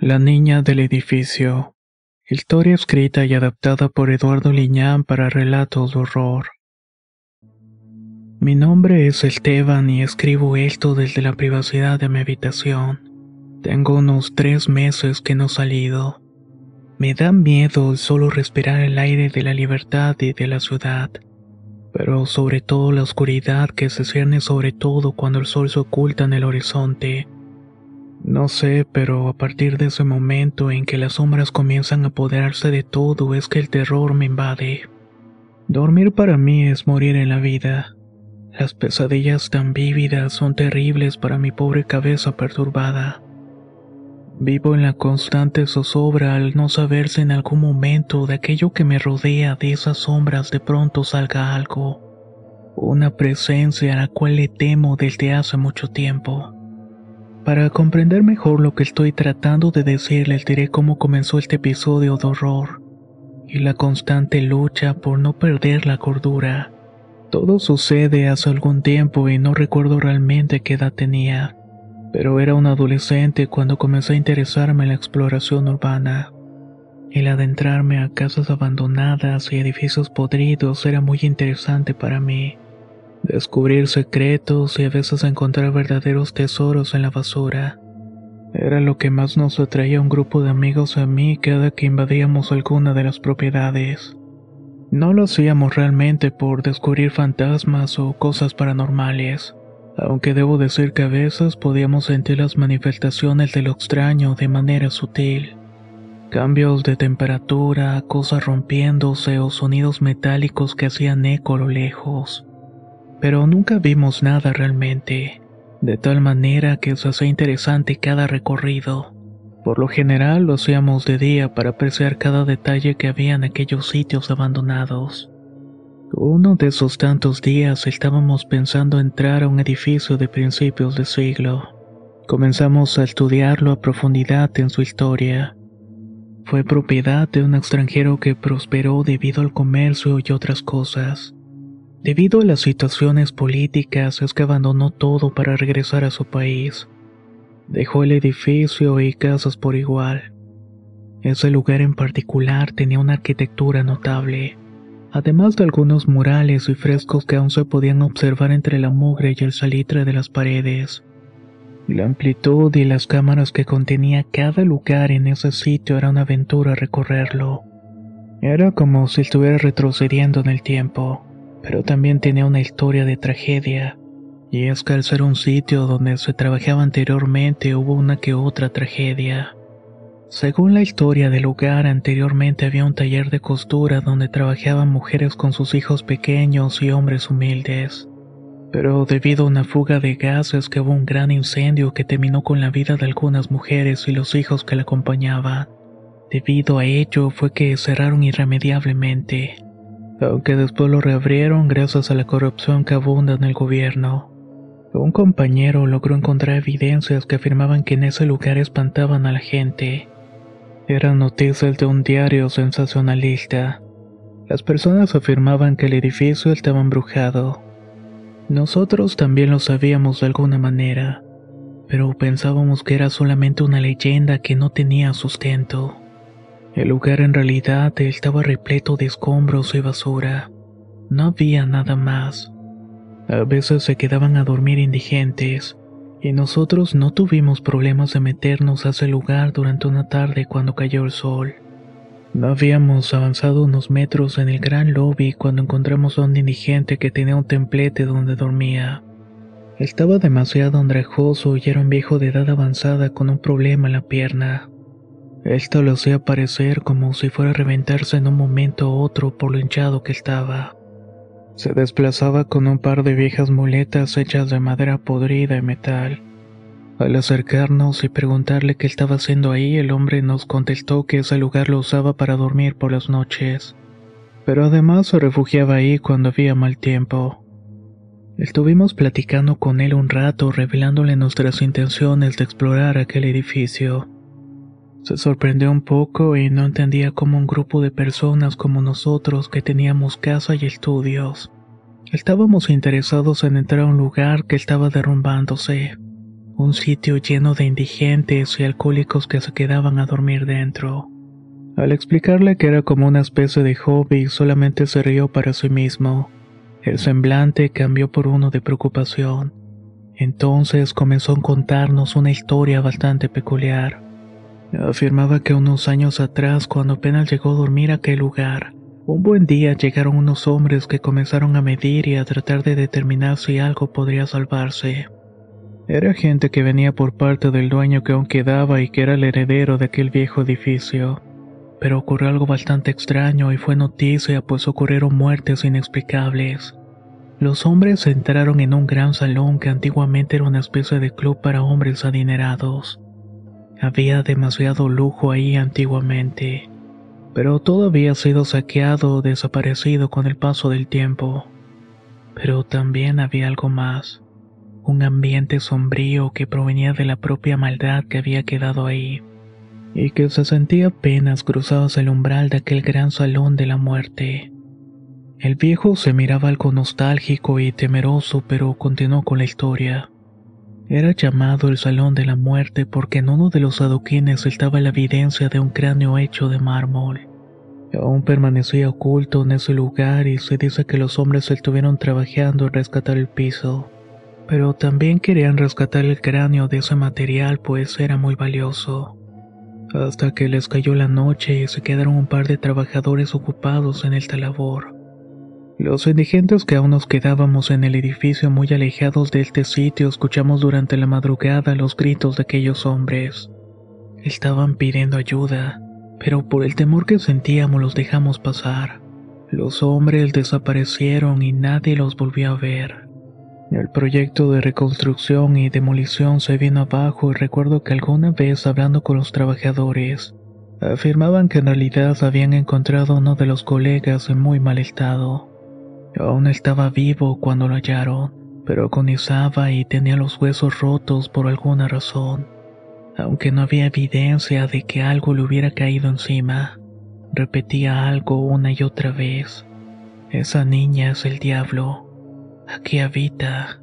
La niña del edificio. Historia escrita y adaptada por Eduardo Liñán para relatos de horror. Mi nombre es Esteban y escribo esto desde la privacidad de mi habitación. Tengo unos tres meses que no he salido. Me da miedo solo respirar el aire de la libertad y de la ciudad, pero sobre todo la oscuridad que se cierne sobre todo cuando el sol se oculta en el horizonte. No sé, pero a partir de ese momento en que las sombras comienzan a apoderarse de todo es que el terror me invade. Dormir para mí es morir en la vida. Las pesadillas tan vívidas son terribles para mi pobre cabeza perturbada. Vivo en la constante zozobra al no saber si en algún momento de aquello que me rodea de esas sombras de pronto salga algo. Una presencia a la cual le temo desde hace mucho tiempo. Para comprender mejor lo que estoy tratando de decir, les diré cómo comenzó este episodio de horror y la constante lucha por no perder la cordura. Todo sucede hace algún tiempo y no recuerdo realmente qué edad tenía, pero era un adolescente cuando comencé a interesarme en la exploración urbana. El adentrarme a casas abandonadas y edificios podridos era muy interesante para mí. Descubrir secretos y a veces encontrar verdaderos tesoros en la basura. Era lo que más nos atraía a un grupo de amigos a mí cada que invadíamos alguna de las propiedades. No lo hacíamos realmente por descubrir fantasmas o cosas paranormales, aunque debo decir que a veces podíamos sentir las manifestaciones de lo extraño de manera sutil. Cambios de temperatura, cosas rompiéndose o sonidos metálicos que hacían eco a lo lejos. Pero nunca vimos nada realmente, de tal manera que se hacía interesante cada recorrido. Por lo general lo hacíamos de día para apreciar cada detalle que había en aquellos sitios abandonados. Uno de esos tantos días estábamos pensando entrar a un edificio de principios de siglo. Comenzamos a estudiarlo a profundidad en su historia. Fue propiedad de un extranjero que prosperó debido al comercio y otras cosas. Debido a las situaciones políticas es que abandonó todo para regresar a su país. Dejó el edificio y casas por igual. Ese lugar en particular tenía una arquitectura notable, además de algunos murales y frescos que aún se podían observar entre la mugre y el salitre de las paredes. La amplitud y las cámaras que contenía cada lugar en ese sitio era una aventura recorrerlo. Era como si estuviera retrocediendo en el tiempo, pero también tenía una historia de tragedia y es que al ser un sitio donde se trabajaba anteriormente hubo una que otra tragedia. Según la historia del lugar, anteriormente había un taller de costura donde trabajaban mujeres con sus hijos pequeños y hombres humildes. Pero debido a una fuga de gases que hubo un gran incendio que terminó con la vida de algunas mujeres y los hijos que la acompañaban. Debido a ello fue que cerraron irremediablemente, aunque después lo reabrieron gracias a la corrupción que abunda en el gobierno. Un compañero logró encontrar evidencias que afirmaban que en ese lugar espantaban a la gente. Eran noticias de un diario sensacionalista. Las personas afirmaban que el edificio estaba embrujado. Nosotros también lo sabíamos de alguna manera, pero pensábamos que era solamente una leyenda que no tenía sustento. El lugar en realidad estaba repleto de escombros y basura. No había nada más. A veces se quedaban a dormir indigentes, y nosotros no tuvimos problemas de meternos a ese lugar durante una tarde cuando cayó el sol. No habíamos avanzado unos metros en el gran lobby cuando encontramos a un indigente que tenía un templete donde dormía. Estaba demasiado andrajoso y era un viejo de edad avanzada con un problema en la pierna. Esto lo hacía parecer como si fuera a reventarse en un momento u otro por lo hinchado que estaba. Se desplazaba con un par de viejas muletas hechas de madera podrida y metal. Al acercarnos y preguntarle qué estaba haciendo ahí, el hombre nos contestó que ese lugar lo usaba para dormir por las noches, pero además se refugiaba ahí cuando había mal tiempo. Estuvimos platicando con él un rato, revelándole nuestras intenciones de explorar aquel edificio. Se sorprendió un poco y no entendía cómo un grupo de personas como nosotros que teníamos casa y estudios, estábamos interesados en entrar a un lugar que estaba derrumbándose un sitio lleno de indigentes y alcohólicos que se quedaban a dormir dentro. Al explicarle que era como una especie de hobby, solamente se rió para sí mismo. El semblante cambió por uno de preocupación. Entonces comenzó a contarnos una historia bastante peculiar. Afirmaba que unos años atrás, cuando apenas llegó a dormir a aquel lugar, un buen día llegaron unos hombres que comenzaron a medir y a tratar de determinar si algo podría salvarse. Era gente que venía por parte del dueño que aún quedaba y que era el heredero de aquel viejo edificio. Pero ocurrió algo bastante extraño y fue noticia pues ocurrieron muertes inexplicables. Los hombres entraron en un gran salón que antiguamente era una especie de club para hombres adinerados. Había demasiado lujo ahí antiguamente, pero todo había sido saqueado o desaparecido con el paso del tiempo. Pero también había algo más un ambiente sombrío que provenía de la propia maldad que había quedado ahí, y que se sentía apenas cruzados el umbral de aquel gran salón de la muerte. El viejo se miraba algo nostálgico y temeroso, pero continuó con la historia. Era llamado el Salón de la Muerte porque en uno de los adoquines estaba la evidencia de un cráneo hecho de mármol. Aún permanecía oculto en ese lugar y se dice que los hombres estuvieron trabajando en rescatar el piso pero también querían rescatar el cráneo de ese material pues era muy valioso. Hasta que les cayó la noche y se quedaron un par de trabajadores ocupados en esta labor. Los indigentes que aún nos quedábamos en el edificio muy alejados de este sitio escuchamos durante la madrugada los gritos de aquellos hombres. Estaban pidiendo ayuda, pero por el temor que sentíamos los dejamos pasar. Los hombres desaparecieron y nadie los volvió a ver. El proyecto de reconstrucción y demolición se vino abajo y recuerdo que alguna vez hablando con los trabajadores, afirmaban que en realidad habían encontrado a uno de los colegas en muy mal estado. Aún estaba vivo cuando lo hallaron, pero agonizaba y tenía los huesos rotos por alguna razón, aunque no había evidencia de que algo le hubiera caído encima. Repetía algo una y otra vez. Esa niña es el diablo. Aquí habita.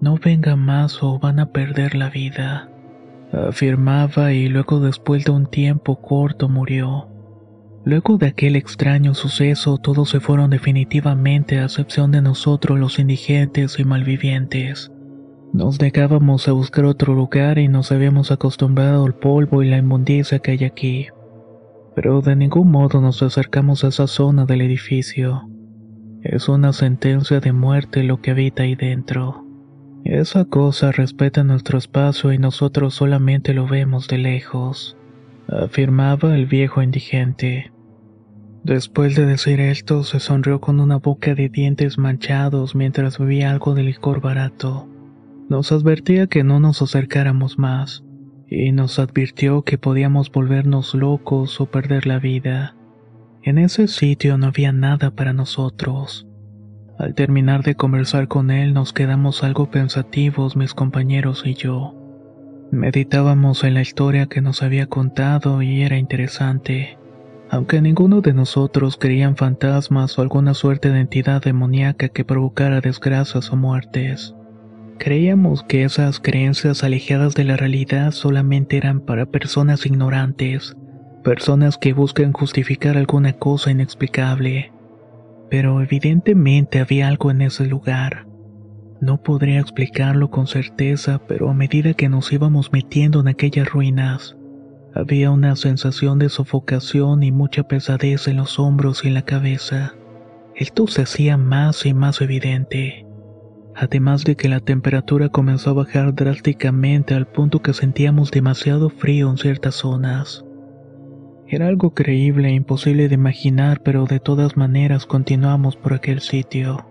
No venga más o van a perder la vida. Afirmaba y luego después de un tiempo corto murió. Luego de aquel extraño suceso todos se fueron definitivamente a excepción de nosotros los indigentes y malvivientes. Nos negábamos a buscar otro lugar y nos habíamos acostumbrado al polvo y la inmundicia que hay aquí. Pero de ningún modo nos acercamos a esa zona del edificio. Es una sentencia de muerte lo que habita ahí dentro. Esa cosa respeta nuestro espacio y nosotros solamente lo vemos de lejos, afirmaba el viejo indigente. Después de decir esto, se sonrió con una boca de dientes manchados mientras bebía algo de licor barato. Nos advertía que no nos acercáramos más, y nos advirtió que podíamos volvernos locos o perder la vida. En ese sitio no había nada para nosotros. Al terminar de conversar con él nos quedamos algo pensativos mis compañeros y yo. Meditábamos en la historia que nos había contado y era interesante. Aunque ninguno de nosotros creía en fantasmas o alguna suerte de entidad demoníaca que provocara desgracias o muertes. Creíamos que esas creencias alejadas de la realidad solamente eran para personas ignorantes, personas que buscan justificar alguna cosa inexplicable. Pero evidentemente había algo en ese lugar. No podría explicarlo con certeza, pero a medida que nos íbamos metiendo en aquellas ruinas, había una sensación de sofocación y mucha pesadez en los hombros y en la cabeza. Esto se hacía más y más evidente. Además de que la temperatura comenzó a bajar drásticamente al punto que sentíamos demasiado frío en ciertas zonas. Era algo creíble e imposible de imaginar, pero de todas maneras continuamos por aquel sitio.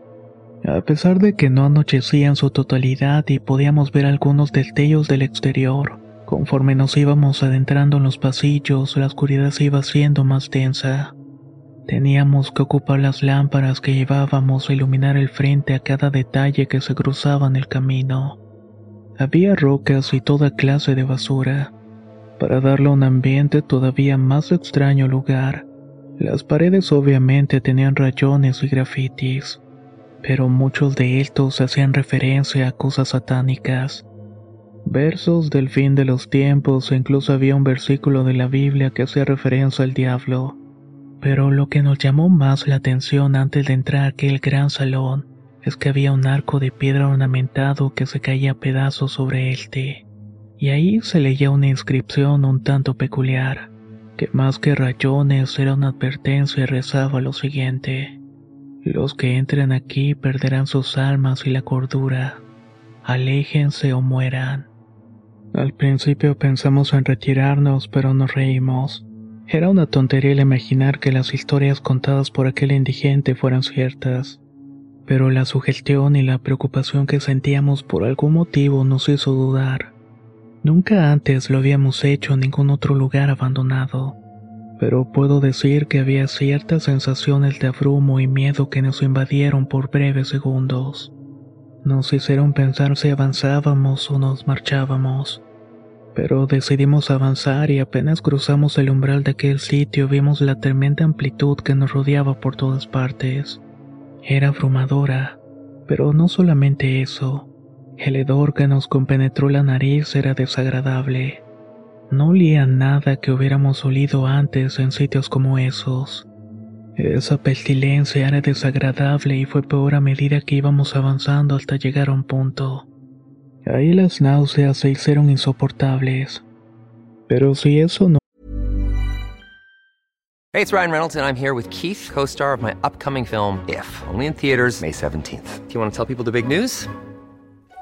A pesar de que no anochecía en su totalidad y podíamos ver algunos destellos del exterior, conforme nos íbamos adentrando en los pasillos, la oscuridad se iba haciendo más densa. Teníamos que ocupar las lámparas que llevábamos a iluminar el frente a cada detalle que se cruzaba en el camino. Había rocas y toda clase de basura. Para darle un ambiente todavía más extraño lugar, las paredes obviamente tenían rayones y grafitis, pero muchos de estos hacían referencia a cosas satánicas. Versos del fin de los tiempos incluso había un versículo de la Biblia que hacía referencia al diablo. Pero lo que nos llamó más la atención antes de entrar a aquel gran salón es que había un arco de piedra ornamentado que se caía a pedazos sobre éste, y ahí se leía una inscripción un tanto peculiar, que más que rayones era una advertencia y rezaba lo siguiente. Los que entren aquí perderán sus almas y la cordura. Aléjense o mueran. Al principio pensamos en retirarnos, pero nos reímos. Era una tontería el imaginar que las historias contadas por aquel indigente fueran ciertas, pero la sugestión y la preocupación que sentíamos por algún motivo nos hizo dudar. Nunca antes lo habíamos hecho en ningún otro lugar abandonado, pero puedo decir que había ciertas sensaciones de abrumo y miedo que nos invadieron por breves segundos. Nos hicieron pensar si avanzábamos o nos marchábamos pero decidimos avanzar y apenas cruzamos el umbral de aquel sitio vimos la tremenda amplitud que nos rodeaba por todas partes. Era abrumadora, pero no solamente eso, el hedor que nos compenetró la nariz era desagradable. No olía nada que hubiéramos olido antes en sitios como esos. Esa pestilencia era desagradable y fue peor a medida que íbamos avanzando hasta llegar a un punto Ahí las náuseas se hicieron insoportables. Pero si eso no. Hey, it's Ryan Reynolds, and I'm here with Keith, co star of my upcoming film, If, only in theaters, May 17th. Do you want to tell people the big news?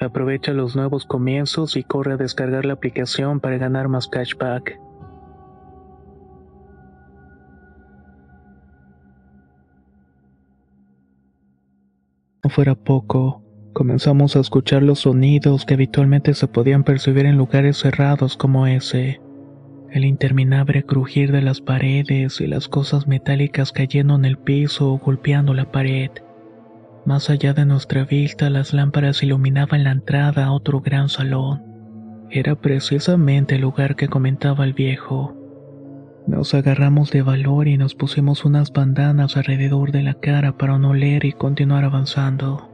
Aprovecha los nuevos comienzos y corre a descargar la aplicación para ganar más cashback. No fuera poco, comenzamos a escuchar los sonidos que habitualmente se podían percibir en lugares cerrados como ese. el interminable crujir de las paredes y las cosas metálicas cayendo en el piso o golpeando la pared. Más allá de nuestra vista, las lámparas iluminaban la entrada a otro gran salón. Era precisamente el lugar que comentaba el viejo. Nos agarramos de valor y nos pusimos unas bandanas alrededor de la cara para no leer y continuar avanzando.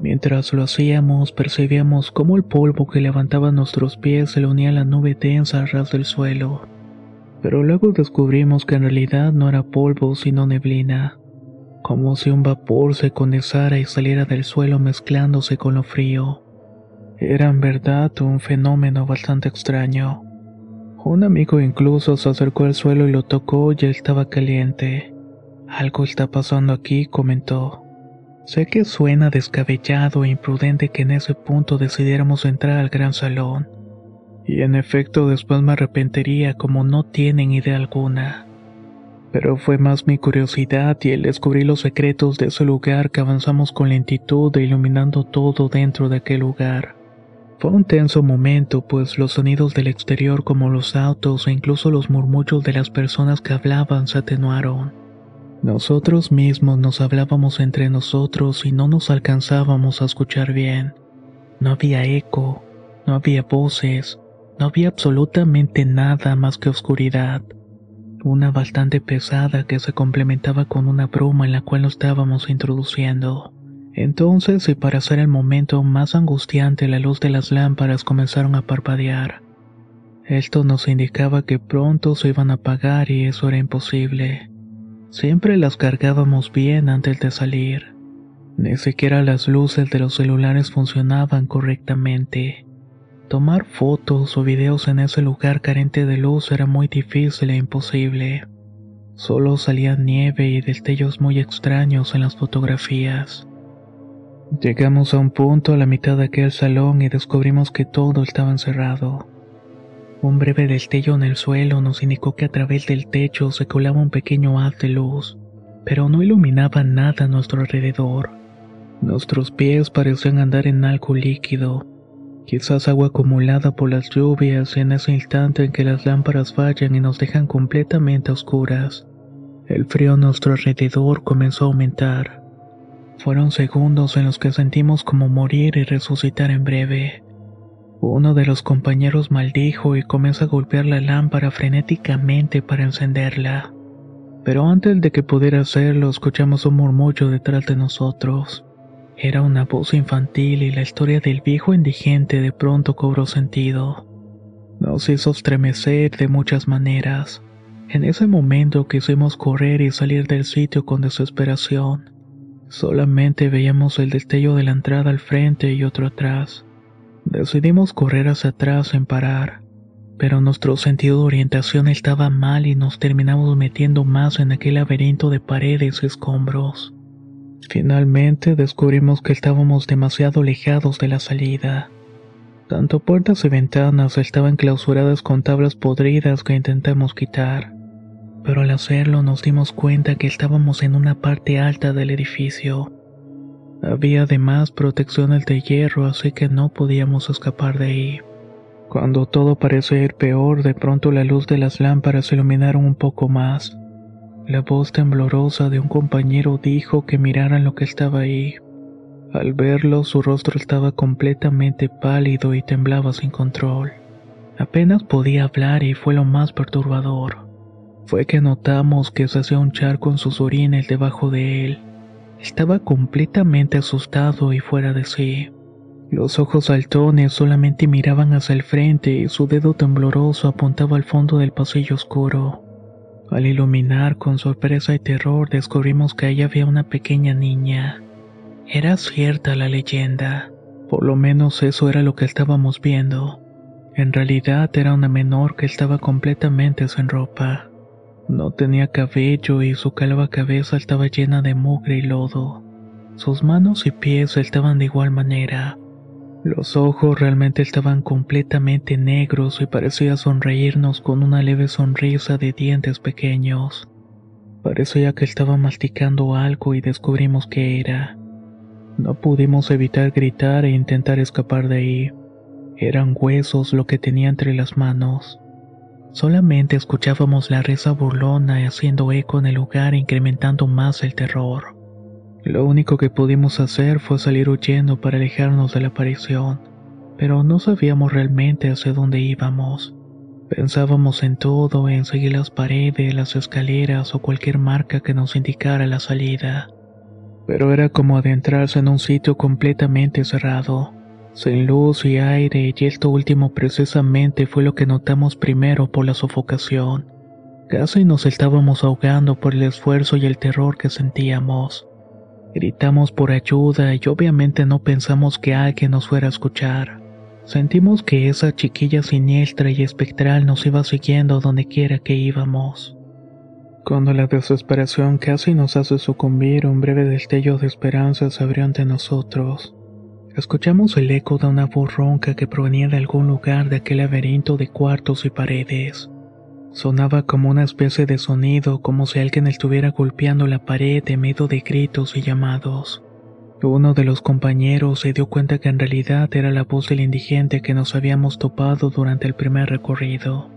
Mientras lo hacíamos, percibíamos cómo el polvo que levantaba nuestros pies se le unía a la nube densa al ras del suelo. Pero luego descubrimos que en realidad no era polvo sino neblina, como si un vapor se condensara y saliera del suelo mezclándose con lo frío. Era en verdad un fenómeno bastante extraño. Un amigo incluso se acercó al suelo y lo tocó y estaba caliente. Algo está pasando aquí, comentó. Sé que suena descabellado e imprudente que en ese punto decidiéramos entrar al gran salón. Y en efecto después me arrepentiría como no tienen idea alguna. Pero fue más mi curiosidad y el descubrir los secretos de ese lugar que avanzamos con lentitud e iluminando todo dentro de aquel lugar. Fue un tenso momento, pues los sonidos del exterior como los autos e incluso los murmullos de las personas que hablaban se atenuaron. Nosotros mismos nos hablábamos entre nosotros y no nos alcanzábamos a escuchar bien. No había eco, no había voces, no había absolutamente nada más que oscuridad. Una bastante pesada que se complementaba con una bruma en la cual nos estábamos introduciendo. Entonces, y para hacer el momento más angustiante, la luz de las lámparas comenzaron a parpadear. Esto nos indicaba que pronto se iban a apagar y eso era imposible. Siempre las cargábamos bien antes de salir. Ni siquiera las luces de los celulares funcionaban correctamente. Tomar fotos o videos en ese lugar carente de luz era muy difícil e imposible. Solo salía nieve y destellos muy extraños en las fotografías. Llegamos a un punto a la mitad de aquel salón y descubrimos que todo estaba encerrado. Un breve destello en el suelo nos indicó que a través del techo se colaba un pequeño haz de luz, pero no iluminaba nada a nuestro alrededor. Nuestros pies parecían andar en algo líquido, quizás agua acumulada por las lluvias en ese instante en que las lámparas fallan y nos dejan completamente oscuras. El frío a nuestro alrededor comenzó a aumentar. Fueron segundos en los que sentimos como morir y resucitar en breve. Uno de los compañeros maldijo y comenzó a golpear la lámpara frenéticamente para encenderla. Pero antes de que pudiera hacerlo, escuchamos un murmullo detrás de nosotros. Era una voz infantil y la historia del viejo indigente de pronto cobró sentido. Nos hizo estremecer de muchas maneras. En ese momento quisimos correr y salir del sitio con desesperación. Solamente veíamos el destello de la entrada al frente y otro atrás. Decidimos correr hacia atrás sin parar, pero nuestro sentido de orientación estaba mal y nos terminamos metiendo más en aquel laberinto de paredes y escombros. Finalmente descubrimos que estábamos demasiado alejados de la salida. Tanto puertas y ventanas estaban clausuradas con tablas podridas que intentamos quitar pero al hacerlo nos dimos cuenta que estábamos en una parte alta del edificio. Había además protecciones de hierro, así que no podíamos escapar de ahí. Cuando todo parecía ir peor, de pronto la luz de las lámparas iluminaron un poco más. La voz temblorosa de un compañero dijo que miraran lo que estaba ahí. Al verlo, su rostro estaba completamente pálido y temblaba sin control. Apenas podía hablar y fue lo más perturbador fue que notamos que se hacía un charco en sus orines debajo de él. Estaba completamente asustado y fuera de sí. Los ojos saltones solamente miraban hacia el frente y su dedo tembloroso apuntaba al fondo del pasillo oscuro. Al iluminar con sorpresa y terror descubrimos que ahí había una pequeña niña. Era cierta la leyenda, por lo menos eso era lo que estábamos viendo. En realidad era una menor que estaba completamente sin ropa. No tenía cabello y su calva cabeza estaba llena de mugre y lodo. Sus manos y pies estaban de igual manera. Los ojos realmente estaban completamente negros y parecía sonreírnos con una leve sonrisa de dientes pequeños. Parecía que estaba masticando algo y descubrimos qué era. No pudimos evitar gritar e intentar escapar de ahí. Eran huesos lo que tenía entre las manos. Solamente escuchábamos la risa burlona haciendo eco en el lugar incrementando más el terror. Lo único que pudimos hacer fue salir huyendo para alejarnos de la aparición, pero no sabíamos realmente hacia dónde íbamos. Pensábamos en todo, en seguir las paredes, las escaleras o cualquier marca que nos indicara la salida. Pero era como adentrarse en un sitio completamente cerrado, sin luz y aire, y esto último precisamente fue lo que notamos primero por la sofocación. Casi nos estábamos ahogando por el esfuerzo y el terror que sentíamos. Gritamos por ayuda y obviamente no pensamos que alguien nos fuera a escuchar. Sentimos que esa chiquilla siniestra y espectral nos iba siguiendo donde quiera que íbamos. Cuando la desesperación casi nos hace sucumbir, un breve destello de esperanza se abrió ante nosotros. Escuchamos el eco de una voz ronca que provenía de algún lugar de aquel laberinto de cuartos y paredes. Sonaba como una especie de sonido, como si alguien estuviera golpeando la pared en medio de gritos y llamados. Uno de los compañeros se dio cuenta que en realidad era la voz del indigente que nos habíamos topado durante el primer recorrido.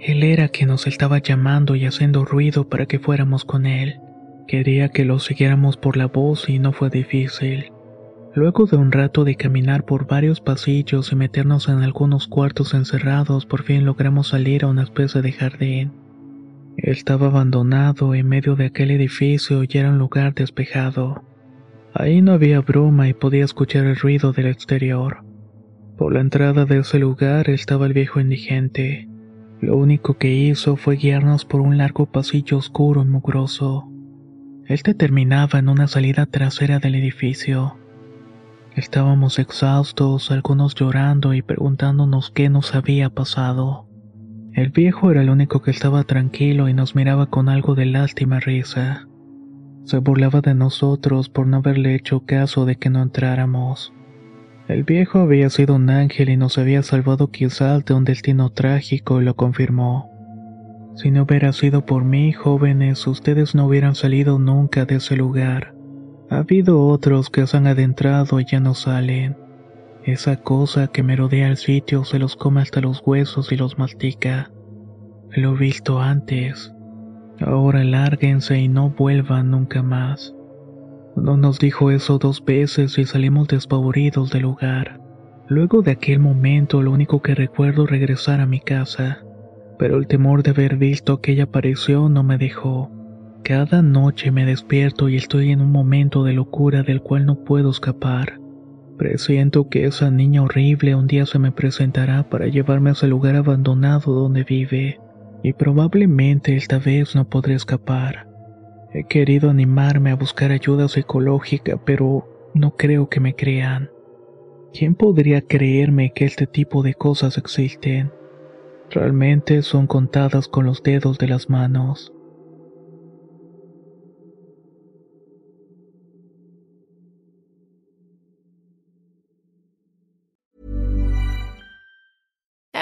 Él era quien nos estaba llamando y haciendo ruido para que fuéramos con él. Quería que lo siguiéramos por la voz y no fue difícil. Luego de un rato de caminar por varios pasillos y meternos en algunos cuartos encerrados, por fin logramos salir a una especie de jardín. Estaba abandonado en medio de aquel edificio y era un lugar despejado. Ahí no había bruma y podía escuchar el ruido del exterior. Por la entrada de ese lugar estaba el viejo indigente. Lo único que hizo fue guiarnos por un largo pasillo oscuro y mugroso. Este terminaba en una salida trasera del edificio. Estábamos exhaustos, algunos llorando y preguntándonos qué nos había pasado. El viejo era el único que estaba tranquilo y nos miraba con algo de lástima risa. Se burlaba de nosotros por no haberle hecho caso de que no entráramos. El viejo había sido un ángel y nos había salvado quizás de un destino trágico y lo confirmó. Si no hubiera sido por mí, jóvenes, ustedes no hubieran salido nunca de ese lugar. Ha habido otros que se han adentrado y ya no salen. Esa cosa que merodea el sitio se los come hasta los huesos y los mastica. Lo he visto antes. Ahora lárguense y no vuelvan nunca más. No nos dijo eso dos veces y salimos despavoridos del lugar. Luego de aquel momento lo único que recuerdo es regresar a mi casa, pero el temor de haber visto aquella aparición no me dejó. Cada noche me despierto y estoy en un momento de locura del cual no puedo escapar. Presiento que esa niña horrible un día se me presentará para llevarme a ese lugar abandonado donde vive y probablemente esta vez no podré escapar. He querido animarme a buscar ayuda psicológica, pero no creo que me crean. ¿Quién podría creerme que este tipo de cosas existen? Realmente son contadas con los dedos de las manos.